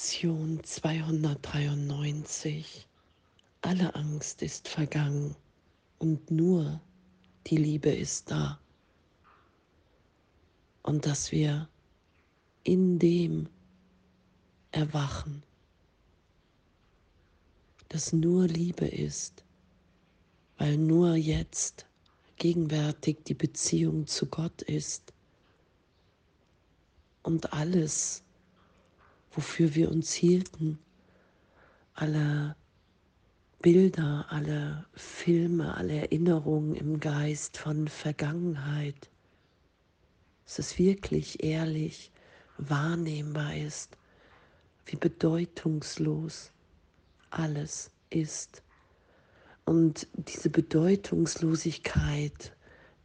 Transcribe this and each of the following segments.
Lektion 293. Alle Angst ist vergangen und nur die Liebe ist da. Und dass wir in dem erwachen, dass nur Liebe ist, weil nur jetzt gegenwärtig die Beziehung zu Gott ist und alles, wofür wir uns hielten, alle Bilder, alle Filme, alle Erinnerungen im Geist von Vergangenheit, dass es wirklich ehrlich wahrnehmbar ist, wie bedeutungslos alles ist. Und diese Bedeutungslosigkeit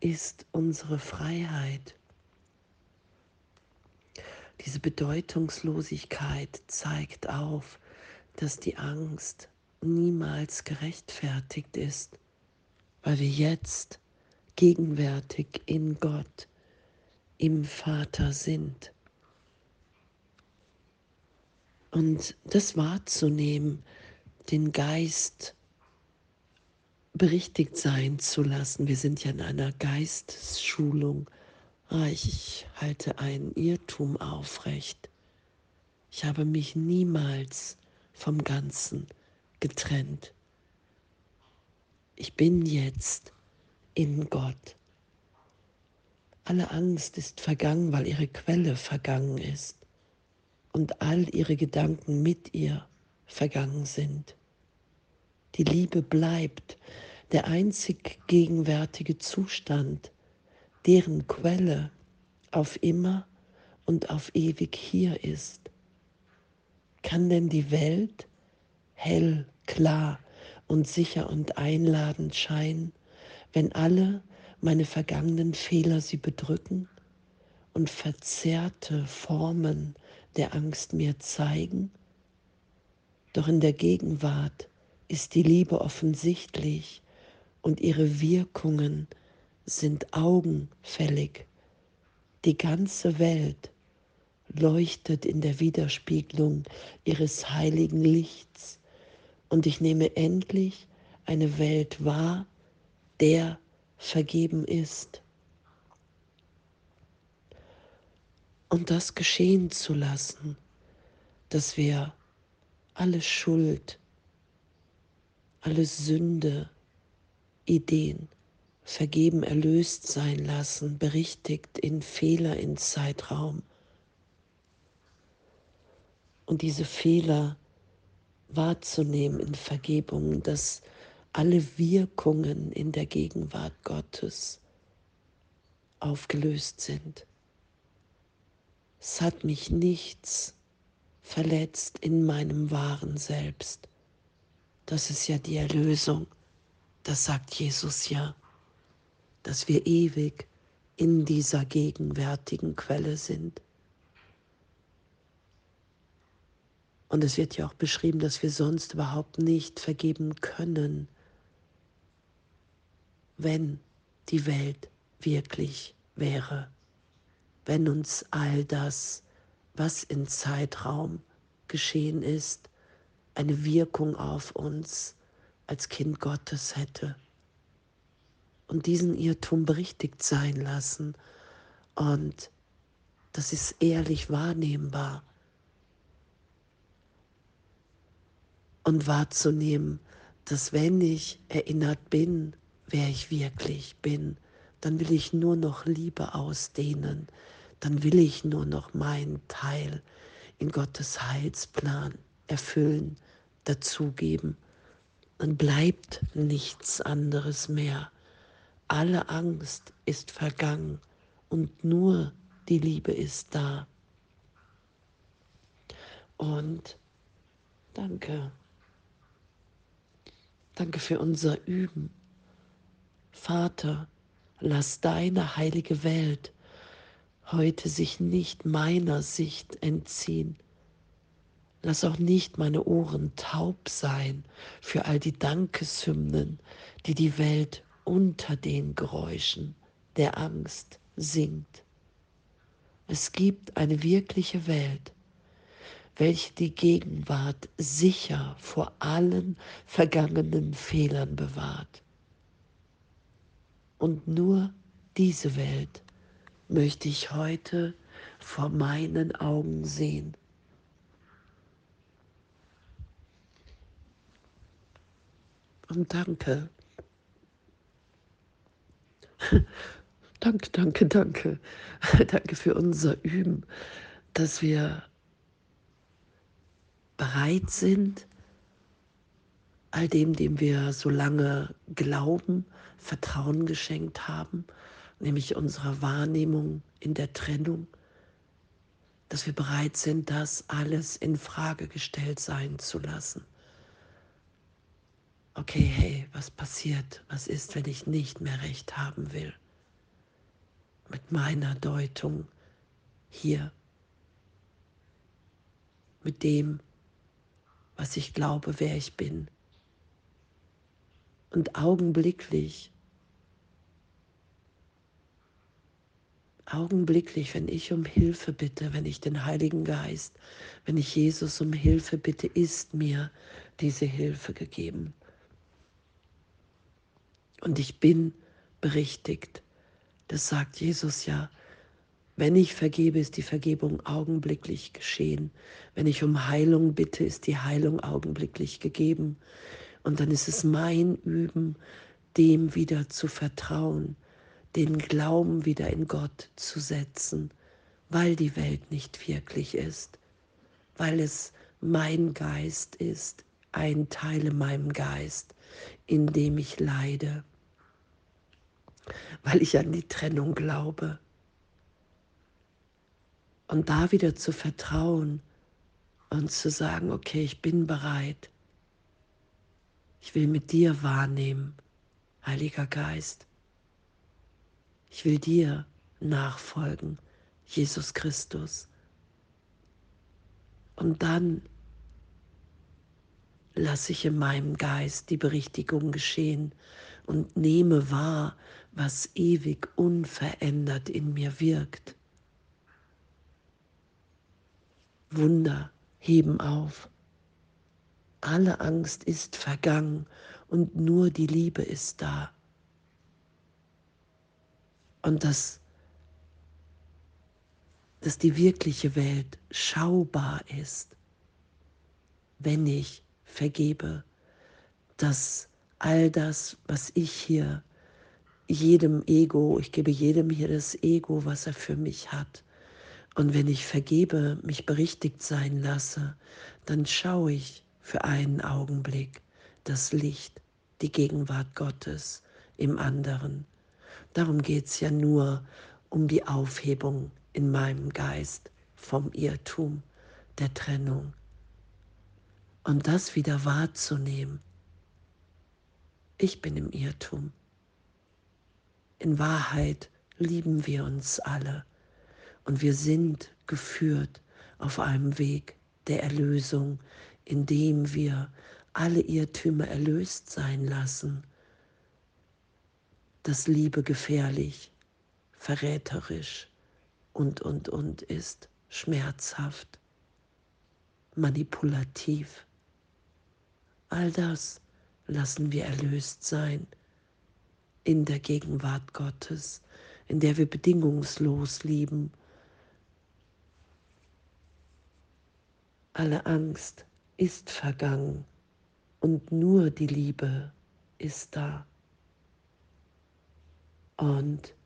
ist unsere Freiheit. Diese Bedeutungslosigkeit zeigt auf, dass die Angst niemals gerechtfertigt ist, weil wir jetzt gegenwärtig in Gott, im Vater sind. Und das wahrzunehmen, den Geist berichtigt sein zu lassen. Wir sind ja in einer Geistesschulung ich halte einen Irrtum aufrecht. Ich habe mich niemals vom Ganzen getrennt. Ich bin jetzt in Gott. Alle Angst ist vergangen, weil ihre Quelle vergangen ist und all ihre Gedanken mit ihr vergangen sind. Die Liebe bleibt der einzig gegenwärtige Zustand, deren Quelle auf immer und auf ewig hier ist. Kann denn die Welt hell, klar und sicher und einladend scheinen, wenn alle meine vergangenen Fehler sie bedrücken und verzerrte Formen der Angst mir zeigen? Doch in der Gegenwart ist die Liebe offensichtlich und ihre Wirkungen sind augenfällig. Die ganze Welt leuchtet in der Widerspiegelung ihres heiligen Lichts und ich nehme endlich eine Welt wahr, der vergeben ist. Und das geschehen zu lassen, dass wir alle Schuld, alle Sünde, Ideen, vergeben, erlöst sein lassen, berichtigt in Fehler in Zeitraum. Und diese Fehler wahrzunehmen in Vergebung, dass alle Wirkungen in der Gegenwart Gottes aufgelöst sind. Es hat mich nichts verletzt in meinem wahren Selbst. Das ist ja die Erlösung. Das sagt Jesus ja dass wir ewig in dieser gegenwärtigen Quelle sind. Und es wird ja auch beschrieben, dass wir sonst überhaupt nicht vergeben können, wenn die Welt wirklich wäre, wenn uns all das, was in Zeitraum geschehen ist, eine Wirkung auf uns als Kind Gottes hätte und diesen Irrtum berichtigt sein lassen. Und das ist ehrlich wahrnehmbar. Und wahrzunehmen, dass wenn ich erinnert bin, wer ich wirklich bin, dann will ich nur noch Liebe ausdehnen, dann will ich nur noch meinen Teil in Gottes Heilsplan erfüllen, dazugeben. Dann bleibt nichts anderes mehr alle Angst ist vergangen und nur die Liebe ist da. Und danke. Danke für unser Üben. Vater, lass deine heilige Welt heute sich nicht meiner Sicht entziehen. Lass auch nicht meine Ohren taub sein für all die Dankeshymnen, die die Welt unter den Geräuschen der Angst singt. Es gibt eine wirkliche Welt, welche die Gegenwart sicher vor allen vergangenen Fehlern bewahrt. Und nur diese Welt möchte ich heute vor meinen Augen sehen. Und danke. danke, danke, danke. danke für unser Üben, dass wir bereit sind, all dem, dem wir so lange glauben, Vertrauen geschenkt haben, nämlich unserer Wahrnehmung in der Trennung, dass wir bereit sind, das alles in Frage gestellt sein zu lassen. Okay, hey, was passiert? Was ist, wenn ich nicht mehr recht haben will? Mit meiner Deutung hier, mit dem, was ich glaube, wer ich bin. Und augenblicklich, augenblicklich, wenn ich um Hilfe bitte, wenn ich den Heiligen Geist, wenn ich Jesus um Hilfe bitte, ist mir diese Hilfe gegeben. Und ich bin berichtigt. Das sagt Jesus ja wenn ich vergebe, ist die Vergebung augenblicklich geschehen. Wenn ich um Heilung bitte, ist die Heilung augenblicklich gegeben. Und dann ist es mein Üben, dem wieder zu vertrauen, den Glauben wieder in Gott zu setzen, weil die Welt nicht wirklich ist, weil es mein Geist ist, ein Teil in meinem Geist, in dem ich leide, weil ich an die Trennung glaube und da wieder zu vertrauen und zu sagen, okay, ich bin bereit. Ich will mit dir wahrnehmen, Heiliger Geist. Ich will dir nachfolgen, Jesus Christus. Und dann lasse ich in meinem Geist die Berichtigung geschehen und nehme wahr, was ewig unverändert in mir wirkt. Wunder heben auf. Alle Angst ist vergangen und nur die Liebe ist da. Und dass, dass die wirkliche Welt schaubar ist, wenn ich vergebe, dass all das, was ich hier jedem Ego, ich gebe jedem hier das Ego, was er für mich hat, und wenn ich vergebe, mich berichtigt sein lasse, dann schaue ich für einen Augenblick das Licht, die Gegenwart Gottes im anderen. Darum geht es ja nur um die Aufhebung in meinem Geist vom Irrtum, der Trennung. Und das wieder wahrzunehmen. Ich bin im Irrtum. In Wahrheit lieben wir uns alle. Und wir sind geführt auf einem Weg der Erlösung, indem wir alle Irrtümer erlöst sein lassen, dass Liebe gefährlich, verräterisch und, und, und ist, schmerzhaft, manipulativ. All das lassen wir erlöst sein in der Gegenwart Gottes, in der wir bedingungslos lieben Alle Angst ist vergangen und nur die Liebe ist da. Und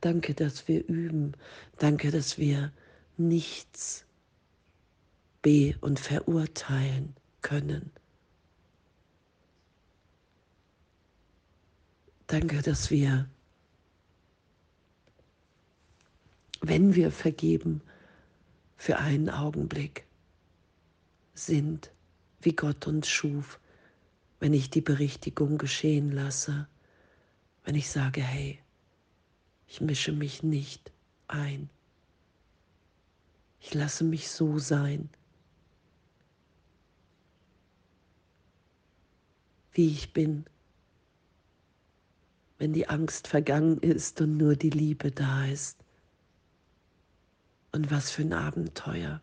danke, dass wir üben. Danke, dass wir nichts be- und verurteilen können. Danke, dass wir, wenn wir vergeben, für einen Augenblick sind, wie Gott uns schuf, wenn ich die Berichtigung geschehen lasse, wenn ich sage, hey, ich mische mich nicht ein. Ich lasse mich so sein, wie ich bin, wenn die Angst vergangen ist und nur die Liebe da ist. Und was für ein Abenteuer,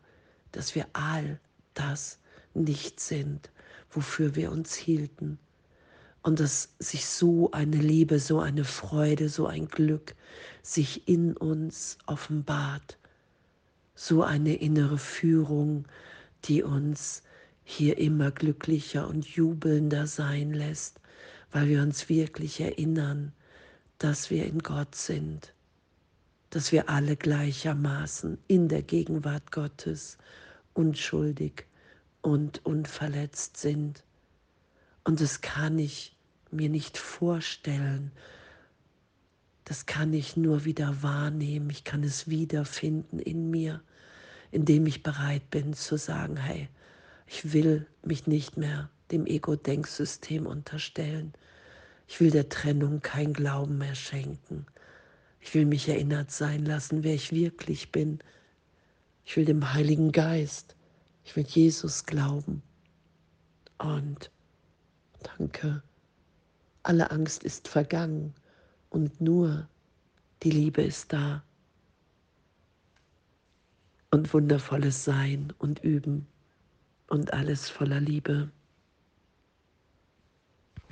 dass wir all das nicht sind, wofür wir uns hielten. Und dass sich so eine Liebe, so eine Freude, so ein Glück sich in uns offenbart. So eine innere Führung, die uns hier immer glücklicher und jubelnder sein lässt, weil wir uns wirklich erinnern, dass wir in Gott sind, dass wir alle gleichermaßen in der Gegenwart Gottes unschuldig und unverletzt sind. Und das kann ich mir nicht vorstellen. Das kann ich nur wieder wahrnehmen. Ich kann es wiederfinden in mir, indem ich bereit bin zu sagen, hey, ich will mich nicht mehr dem Ego-Denksystem unterstellen. Ich will der Trennung kein Glauben mehr schenken. Ich will mich erinnert sein lassen, wer ich wirklich bin. Ich will dem Heiligen Geist, ich will Jesus glauben. Und danke, alle Angst ist vergangen und nur die Liebe ist da. Und wundervolles Sein und Üben und alles voller Liebe.